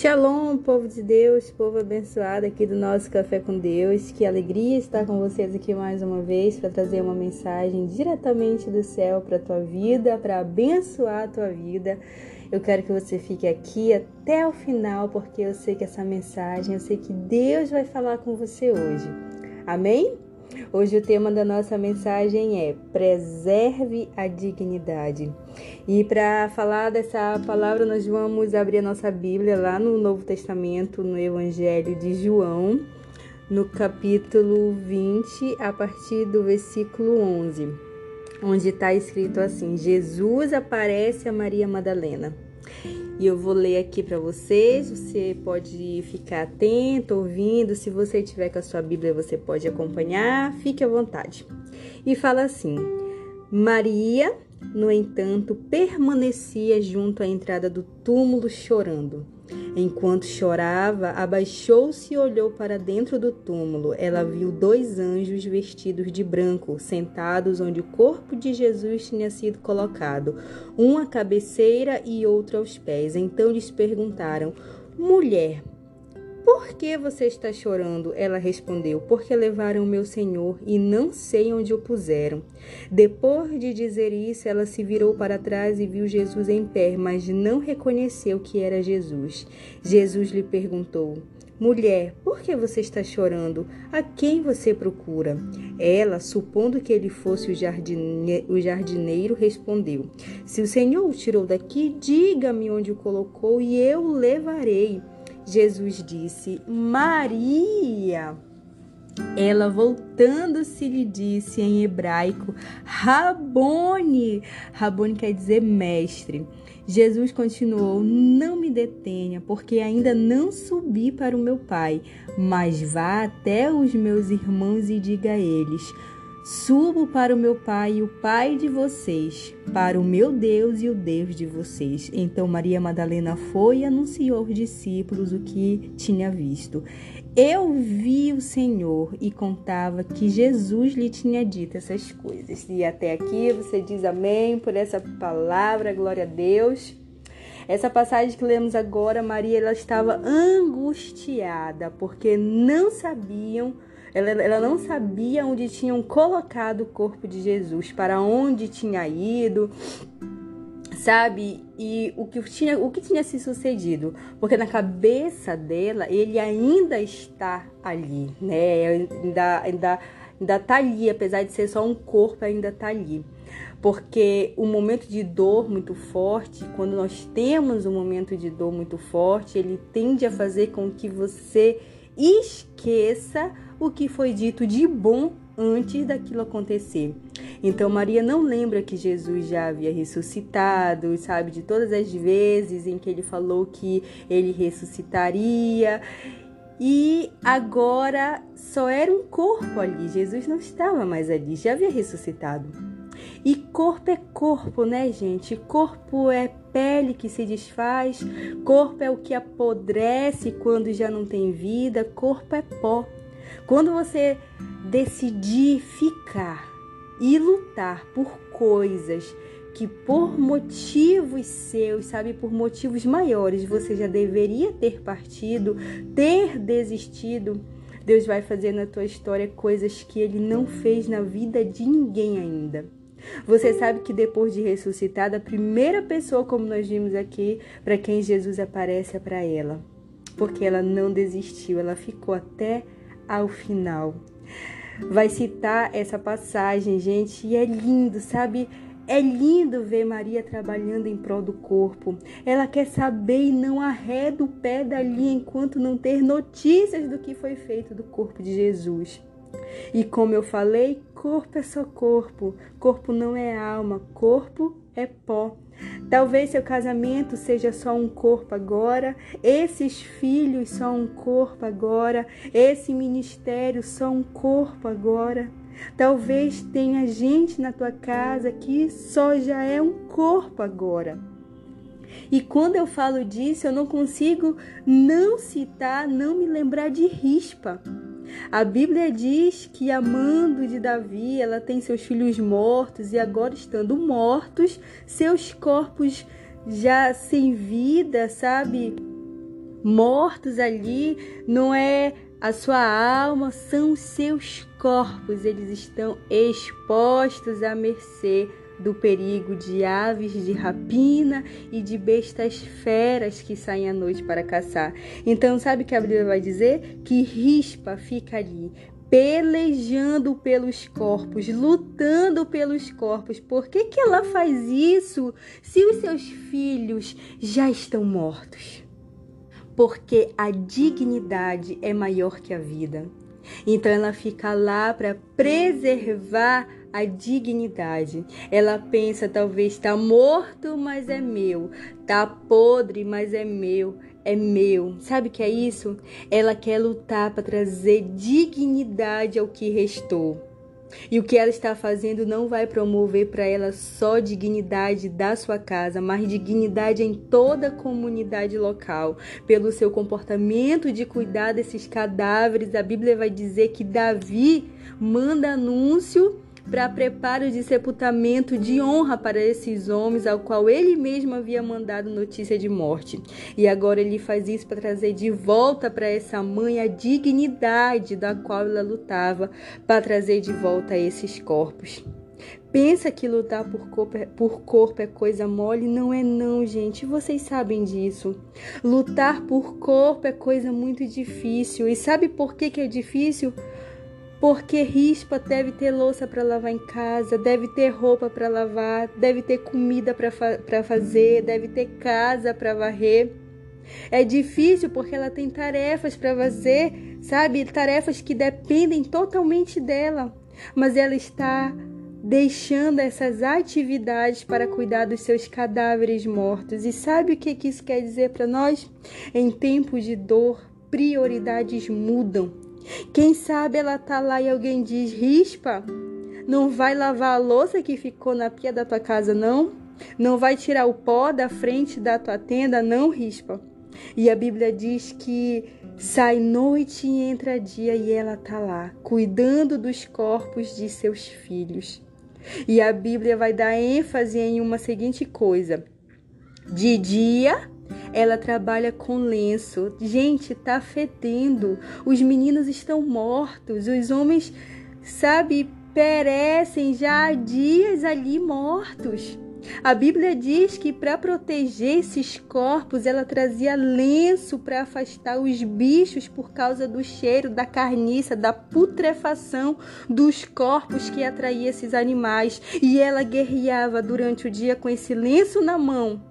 Shalom, povo de Deus, povo abençoado aqui do nosso Café com Deus. Que alegria estar com vocês aqui mais uma vez para trazer uma mensagem diretamente do céu para a tua vida, para abençoar a tua vida. Eu quero que você fique aqui até o final, porque eu sei que essa mensagem, eu sei que Deus vai falar com você hoje. Amém? Hoje o tema da nossa mensagem é Preserve a dignidade. E para falar dessa palavra, nós vamos abrir a nossa Bíblia lá no Novo Testamento, no Evangelho de João, no capítulo 20, a partir do versículo 11, onde está escrito assim: Jesus aparece a Maria Madalena. E eu vou ler aqui para vocês. Você pode ficar atento, ouvindo. Se você tiver com a sua Bíblia, você pode acompanhar. Fique à vontade. E fala assim: Maria, no entanto, permanecia junto à entrada do túmulo chorando. Enquanto chorava, abaixou-se e olhou para dentro do túmulo. Ela viu dois anjos vestidos de branco, sentados onde o corpo de Jesus tinha sido colocado, um à cabeceira e outro aos pés. Então lhes perguntaram: Mulher, por que você está chorando? Ela respondeu: Porque levaram meu senhor e não sei onde o puseram. Depois de dizer isso, ela se virou para trás e viu Jesus em pé, mas não reconheceu que era Jesus. Jesus lhe perguntou: Mulher, por que você está chorando? A quem você procura? Ela, supondo que ele fosse o, jardine... o jardineiro, respondeu: Se o Senhor o tirou daqui, diga-me onde o colocou e eu o levarei. Jesus disse: Maria. Ela, voltando-se, lhe disse em hebraico: Rabone. Rabone quer dizer mestre. Jesus continuou: Não me detenha, porque ainda não subi para o meu Pai, mas vá até os meus irmãos e diga a eles: Subo para o meu Pai e o Pai de vocês, para o meu Deus e o Deus de vocês. Então Maria Madalena foi e anunciou aos discípulos o que tinha visto. Eu vi o Senhor e contava que Jesus lhe tinha dito essas coisas. E até aqui você diz amém por essa palavra, glória a Deus. Essa passagem que lemos agora, Maria ela estava angustiada porque não sabiam ela, ela não sabia onde tinham colocado o corpo de Jesus, para onde tinha ido, sabe? E o que tinha, o que tinha se sucedido, porque na cabeça dela ele ainda está ali, né? Ainda, ainda, ainda tá ali, apesar de ser só um corpo, ainda tá ali. Porque o momento de dor muito forte, quando nós temos um momento de dor muito forte, ele tende a fazer com que você esqueça o que foi dito de bom antes daquilo acontecer. Então Maria não lembra que Jesus já havia ressuscitado, sabe, de todas as vezes em que ele falou que ele ressuscitaria. E agora só era um corpo ali, Jesus não estava mais ali, já havia ressuscitado. E corpo é corpo, né, gente? Corpo é pele que se desfaz, corpo é o que apodrece quando já não tem vida, corpo é pó. Quando você decidir ficar e lutar por coisas que por motivos seus, sabe, por motivos maiores, você já deveria ter partido, ter desistido, Deus vai fazer na tua história coisas que ele não fez na vida de ninguém ainda. Você sabe que depois de ressuscitada, a primeira pessoa, como nós vimos aqui, para quem Jesus aparece é para ela, porque ela não desistiu, ela ficou até ao final. Vai citar essa passagem, gente, e é lindo, sabe? É lindo ver Maria trabalhando em prol do corpo. Ela quer saber e não arreda o pé dali enquanto não ter notícias do que foi feito do corpo de Jesus. E como eu falei, corpo é só corpo, corpo não é alma, corpo é pó. Talvez seu casamento seja só um corpo agora, esses filhos só um corpo agora, esse ministério só um corpo agora. Talvez tenha gente na tua casa que só já é um corpo agora. E quando eu falo disso, eu não consigo não citar, não me lembrar de rispa. A Bíblia diz que a mando de Davi, ela tem seus filhos mortos e agora estando mortos, seus corpos já sem vida, sabe? mortos ali não é a sua alma, são seus corpos, eles estão expostos à mercê do perigo de aves de rapina e de bestas feras que saem à noite para caçar. Então, sabe o que a Bíblia vai dizer? Que rispa fica ali, pelejando pelos corpos, lutando pelos corpos. Por que, que ela faz isso se os seus filhos já estão mortos? Porque a dignidade é maior que a vida. Então ela fica lá para preservar a dignidade. Ela pensa talvez está morto, mas é meu. Tá podre, mas é meu. É meu. Sabe o que é isso? Ela quer lutar para trazer dignidade ao que restou. E o que ela está fazendo não vai promover para ela só dignidade da sua casa, mas dignidade em toda a comunidade local. Pelo seu comportamento de cuidar desses cadáveres, a Bíblia vai dizer que Davi manda anúncio para preparo de sepultamento de honra para esses homens, ao qual ele mesmo havia mandado notícia de morte. E agora ele faz isso para trazer de volta para essa mãe a dignidade da qual ela lutava, para trazer de volta esses corpos. Pensa que lutar por corpo, é, por corpo é coisa mole? Não é não, gente. Vocês sabem disso. Lutar por corpo é coisa muito difícil. E sabe por que, que é difícil? Porque rispa deve ter louça para lavar em casa, deve ter roupa para lavar, deve ter comida para fa fazer, deve ter casa para varrer. É difícil porque ela tem tarefas para fazer, sabe? Tarefas que dependem totalmente dela. Mas ela está deixando essas atividades para cuidar dos seus cadáveres mortos. E sabe o que isso quer dizer para nós? Em tempos de dor, prioridades mudam. Quem sabe ela tá lá e alguém diz: Rispa, não vai lavar a louça que ficou na pia da tua casa, não? Não vai tirar o pó da frente da tua tenda, não, Rispa? E a Bíblia diz que sai noite e entra dia e ela tá lá, cuidando dos corpos de seus filhos. E a Bíblia vai dar ênfase em uma seguinte coisa: de dia ela trabalha com lenço. Gente, tá fedendo. Os meninos estão mortos. Os homens, sabe, perecem já há dias ali mortos. A Bíblia diz que para proteger esses corpos, ela trazia lenço para afastar os bichos por causa do cheiro, da carniça, da putrefação dos corpos que atraía esses animais. E ela guerreava durante o dia com esse lenço na mão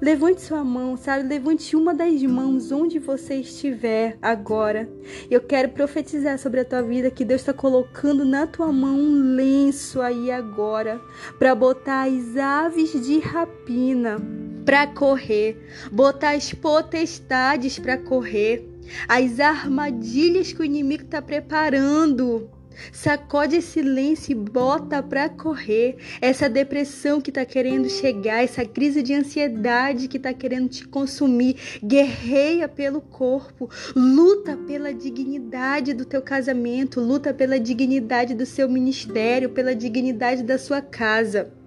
Levante sua mão, sabe? Levante uma das mãos onde você estiver agora. Eu quero profetizar sobre a tua vida que Deus está colocando na tua mão um lenço aí agora para botar as aves de rapina para correr, botar as potestades para correr, as armadilhas que o inimigo está preparando Sacode esse lenço e bota pra correr. Essa depressão que tá querendo chegar, essa crise de ansiedade que tá querendo te consumir. Guerreia pelo corpo, luta pela dignidade do teu casamento, luta pela dignidade do seu ministério, pela dignidade da sua casa.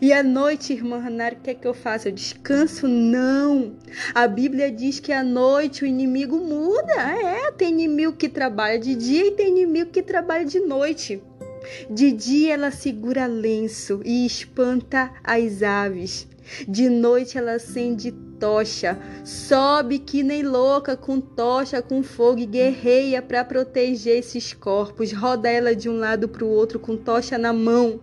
E à noite, irmã Hanara, o que é que eu faço? Eu descanso? Não. A Bíblia diz que à noite o inimigo muda. É, tem inimigo que trabalha de dia e tem inimigo que trabalha de noite. De dia ela segura lenço e espanta as aves. De noite ela acende tocha, sobe que nem louca com tocha, com fogo e guerreia para proteger esses corpos. Roda ela de um lado para o outro com tocha na mão.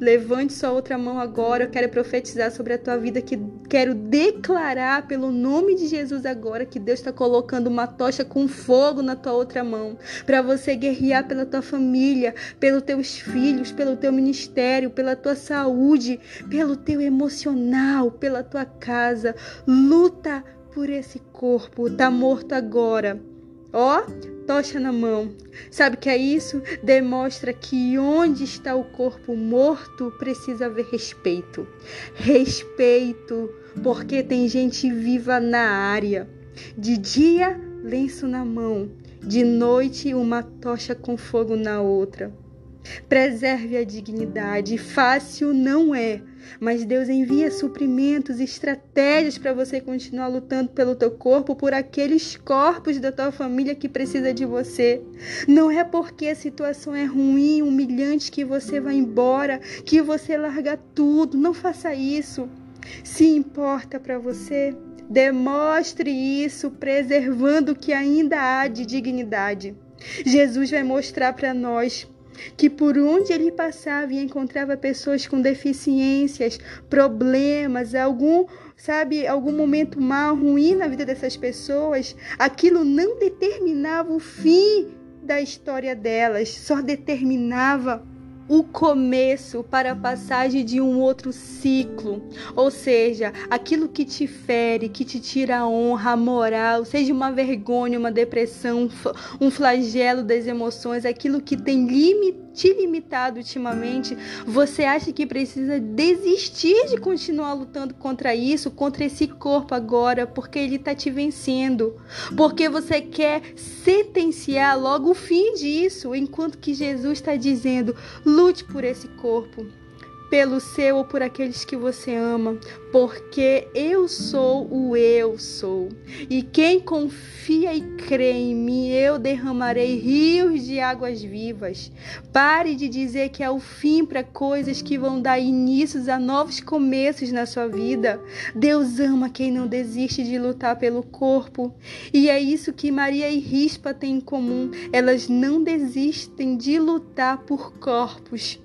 Levante sua outra mão agora. Eu quero profetizar sobre a tua vida. Que quero declarar pelo nome de Jesus agora que Deus está colocando uma tocha com fogo na tua outra mão para você guerrear pela tua família, pelos teus filhos, pelo teu ministério, pela tua saúde, pelo teu emocional, pela tua casa. Luta por esse corpo. Tá morto agora. Ó, tocha na mão. Sabe que é isso? Demonstra que onde está o corpo morto precisa haver respeito. Respeito, porque tem gente viva na área. De dia, lenço na mão. De noite, uma tocha com fogo na outra. Preserve a dignidade. Fácil não é, mas Deus envia suprimentos, estratégias para você continuar lutando pelo teu corpo, por aqueles corpos da tua família que precisa de você. Não é porque a situação é ruim, humilhante que você vai embora, que você larga tudo. Não faça isso. Se importa para você, demonstre isso preservando o que ainda há de dignidade. Jesus vai mostrar para nós que por onde ele passava e encontrava pessoas com deficiências, problemas, algum, sabe, algum momento mal, ruim na vida dessas pessoas, aquilo não determinava o fim da história delas, só determinava o começo para a passagem de um outro ciclo. Ou seja, aquilo que te fere, que te tira a honra, a moral, seja uma vergonha, uma depressão, um flagelo das emoções, aquilo que tem limite te limitado ultimamente, você acha que precisa desistir de continuar lutando contra isso, contra esse corpo agora, porque ele está te vencendo, porque você quer sentenciar logo o fim disso, enquanto que Jesus está dizendo: lute por esse corpo pelo seu ou por aqueles que você ama, porque eu sou o eu sou. E quem confia e crê em mim, eu derramarei rios de águas vivas. Pare de dizer que é o fim para coisas que vão dar inícios a novos começos na sua vida. Deus ama quem não desiste de lutar pelo corpo. E é isso que Maria e Rispa têm em comum. Elas não desistem de lutar por corpos.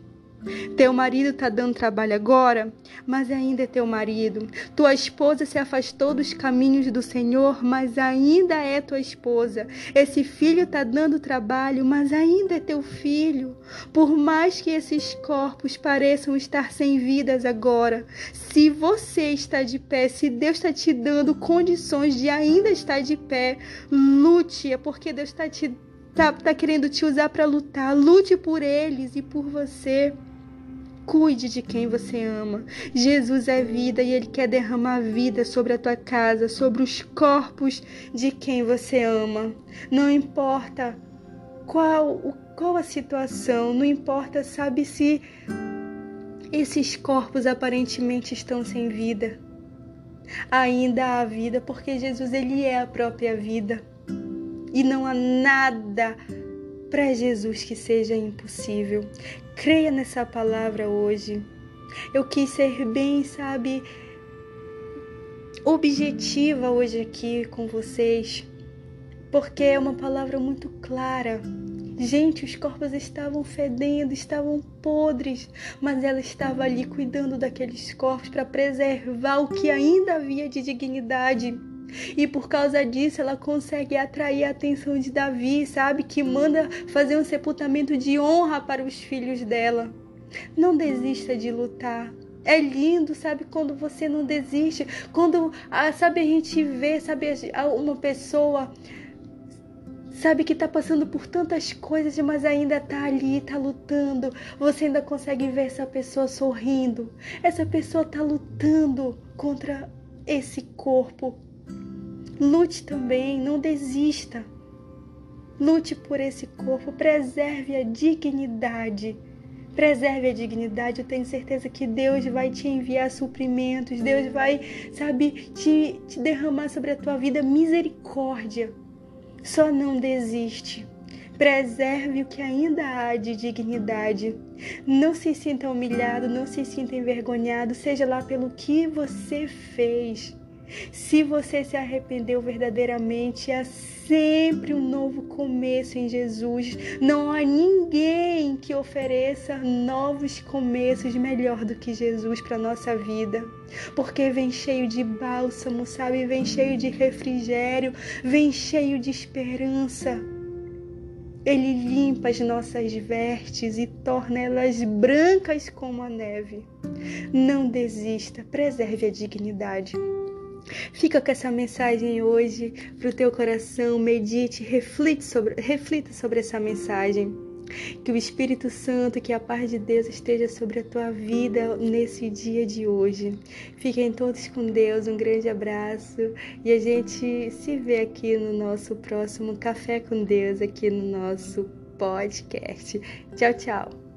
Teu marido está dando trabalho agora, mas ainda é teu marido. Tua esposa se afastou dos caminhos do Senhor, mas ainda é tua esposa. Esse filho está dando trabalho, mas ainda é teu filho. Por mais que esses corpos pareçam estar sem vidas agora, se você está de pé, se Deus está te dando condições de ainda estar de pé, lute, é porque Deus está te tá, tá querendo te usar para lutar. Lute por eles e por você. Cuide de quem você ama. Jesus é vida e Ele quer derramar vida sobre a tua casa, sobre os corpos de quem você ama. Não importa qual, qual a situação, não importa, sabe, se esses corpos aparentemente estão sem vida. Ainda há vida, porque Jesus ele é a própria vida. E não há nada para Jesus que seja impossível. Creia nessa palavra hoje. Eu quis ser bem, sabe, objetiva hoje aqui com vocês, porque é uma palavra muito clara. Gente, os corpos estavam fedendo, estavam podres, mas ela estava ali cuidando daqueles corpos para preservar o que ainda havia de dignidade. E por causa disso, ela consegue atrair a atenção de Davi, sabe? Que manda fazer um sepultamento de honra para os filhos dela. Não desista de lutar. É lindo, sabe, quando você não desiste, quando, ah, sabe, a gente vê, sabe, uma pessoa, sabe, que tá passando por tantas coisas, mas ainda tá ali, tá lutando. Você ainda consegue ver essa pessoa sorrindo. Essa pessoa tá lutando contra esse corpo Lute também, não desista. Lute por esse corpo, preserve a dignidade. Preserve a dignidade. Eu tenho certeza que Deus vai te enviar suprimentos. Deus vai, sabe, te, te derramar sobre a tua vida misericórdia. Só não desiste. Preserve o que ainda há de dignidade. Não se sinta humilhado, não se sinta envergonhado, seja lá pelo que você fez. Se você se arrependeu verdadeiramente, há sempre um novo começo em Jesus. Não há ninguém que ofereça novos começos melhor do que Jesus para nossa vida. Porque vem cheio de bálsamo, sabe? Vem cheio de refrigério, vem cheio de esperança. Ele limpa as nossas vestes e torna elas brancas como a neve. Não desista, preserve a dignidade. Fica com essa mensagem hoje para o teu coração, medite, reflita sobre, reflita sobre essa mensagem. Que o Espírito Santo, que a paz de Deus esteja sobre a tua vida nesse dia de hoje. Fiquem todos com Deus, um grande abraço e a gente se vê aqui no nosso próximo Café com Deus, aqui no nosso podcast. Tchau, tchau.